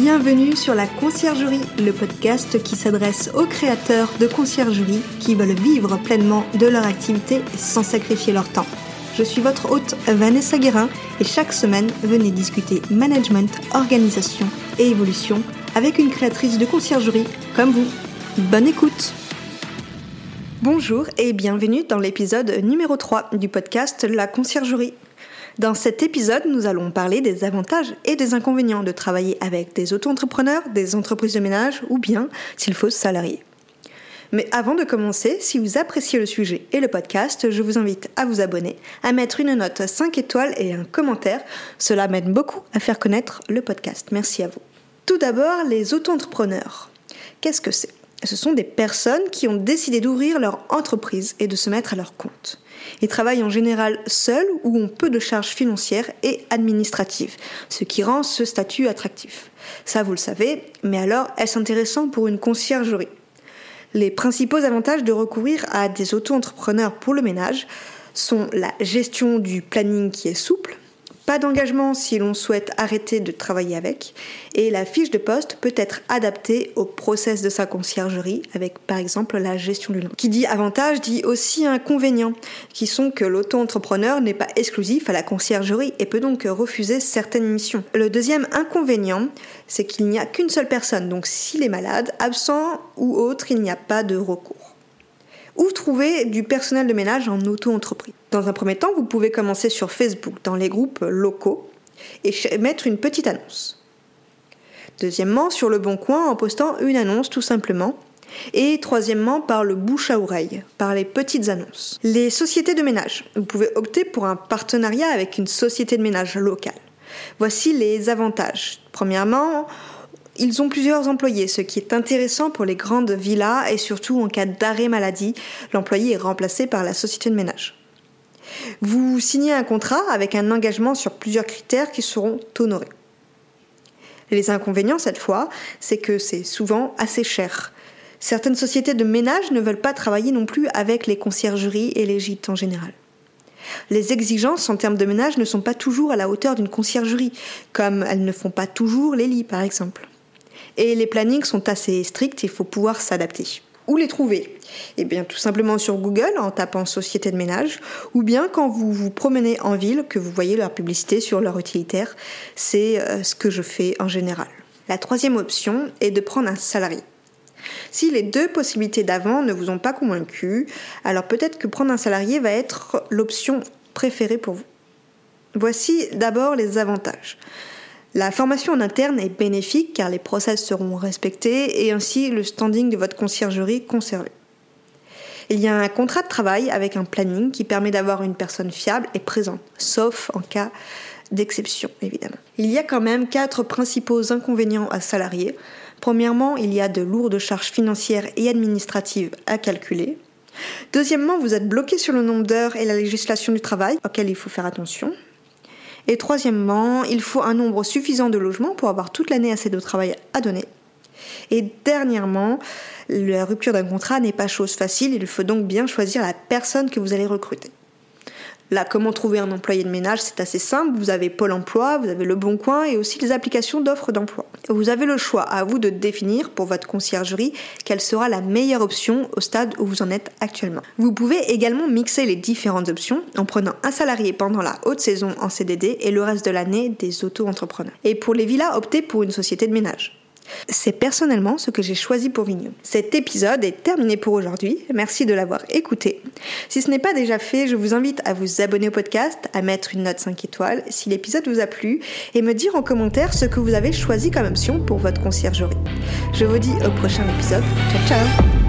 Bienvenue sur la Conciergerie, le podcast qui s'adresse aux créateurs de conciergerie qui veulent vivre pleinement de leur activité sans sacrifier leur temps. Je suis votre hôte Vanessa Guérin et chaque semaine, venez discuter management, organisation et évolution avec une créatrice de conciergerie comme vous. Bonne écoute Bonjour et bienvenue dans l'épisode numéro 3 du podcast La Conciergerie. Dans cet épisode, nous allons parler des avantages et des inconvénients de travailler avec des auto-entrepreneurs, des entreprises de ménage ou bien, s'il faut, salariés. Mais avant de commencer, si vous appréciez le sujet et le podcast, je vous invite à vous abonner, à mettre une note 5 étoiles et un commentaire. Cela m'aide beaucoup à faire connaître le podcast. Merci à vous. Tout d'abord, les auto-entrepreneurs. Qu'est-ce que c'est? Ce sont des personnes qui ont décidé d'ouvrir leur entreprise et de se mettre à leur compte. Ils travaillent en général seuls ou ont peu de charges financières et administratives, ce qui rend ce statut attractif. Ça, vous le savez, mais alors est-ce intéressant pour une conciergerie? Les principaux avantages de recourir à des auto-entrepreneurs pour le ménage sont la gestion du planning qui est souple, pas d'engagement si l'on souhaite arrêter de travailler avec. Et la fiche de poste peut être adaptée au process de sa conciergerie avec par exemple la gestion du nom. Qui dit avantage dit aussi inconvénient, qui sont que l'auto-entrepreneur n'est pas exclusif à la conciergerie et peut donc refuser certaines missions. Le deuxième inconvénient, c'est qu'il n'y a qu'une seule personne, donc s'il est malade, absent ou autre, il n'y a pas de recours ou trouver du personnel de ménage en auto-entreprise. Dans un premier temps, vous pouvez commencer sur Facebook dans les groupes locaux et mettre une petite annonce. Deuxièmement, sur le bon coin en postant une annonce tout simplement. Et troisièmement, par le bouche à oreille, par les petites annonces. Les sociétés de ménage. Vous pouvez opter pour un partenariat avec une société de ménage locale. Voici les avantages. Premièrement, ils ont plusieurs employés, ce qui est intéressant pour les grandes villas et surtout en cas d'arrêt maladie, l'employé est remplacé par la société de ménage. Vous signez un contrat avec un engagement sur plusieurs critères qui seront honorés. Les inconvénients cette fois, c'est que c'est souvent assez cher. Certaines sociétés de ménage ne veulent pas travailler non plus avec les conciergeries et les gîtes en général. Les exigences en termes de ménage ne sont pas toujours à la hauteur d'une conciergerie, comme elles ne font pas toujours les lits par exemple. Et les plannings sont assez stricts, il faut pouvoir s'adapter. Où les trouver? Eh bien tout simplement sur Google en tapant société de ménage, ou bien quand vous vous promenez en ville, que vous voyez leur publicité sur leur utilitaire, c'est euh, ce que je fais en général. La troisième option est de prendre un salarié. Si les deux possibilités d'avant ne vous ont pas convaincu, alors peut-être que prendre un salarié va être l'option préférée pour vous. Voici d'abord les avantages. La formation en interne est bénéfique car les process seront respectés et ainsi le standing de votre conciergerie conservé. Il y a un contrat de travail avec un planning qui permet d'avoir une personne fiable et présente, sauf en cas d'exception évidemment. Il y a quand même quatre principaux inconvénients à salarier. Premièrement, il y a de lourdes charges financières et administratives à calculer. Deuxièmement, vous êtes bloqué sur le nombre d'heures et la législation du travail auquel il faut faire attention. Et troisièmement, il faut un nombre suffisant de logements pour avoir toute l'année assez de travail à donner. Et dernièrement, la rupture d'un contrat n'est pas chose facile, il faut donc bien choisir la personne que vous allez recruter. Là, comment trouver un employé de ménage, c'est assez simple. Vous avez Pôle emploi, vous avez Le Bon Coin et aussi les applications d'offres d'emploi. Vous avez le choix à vous de définir pour votre conciergerie quelle sera la meilleure option au stade où vous en êtes actuellement. Vous pouvez également mixer les différentes options en prenant un salarié pendant la haute saison en CDD et le reste de l'année des auto-entrepreneurs. Et pour les villas, optez pour une société de ménage. C'est personnellement ce que j'ai choisi pour Vignon. Cet épisode est terminé pour aujourd'hui. Merci de l'avoir écouté. Si ce n'est pas déjà fait, je vous invite à vous abonner au podcast, à mettre une note 5 étoiles si l'épisode vous a plu et me dire en commentaire ce que vous avez choisi comme option pour votre conciergerie. Je vous dis au prochain épisode. Ciao ciao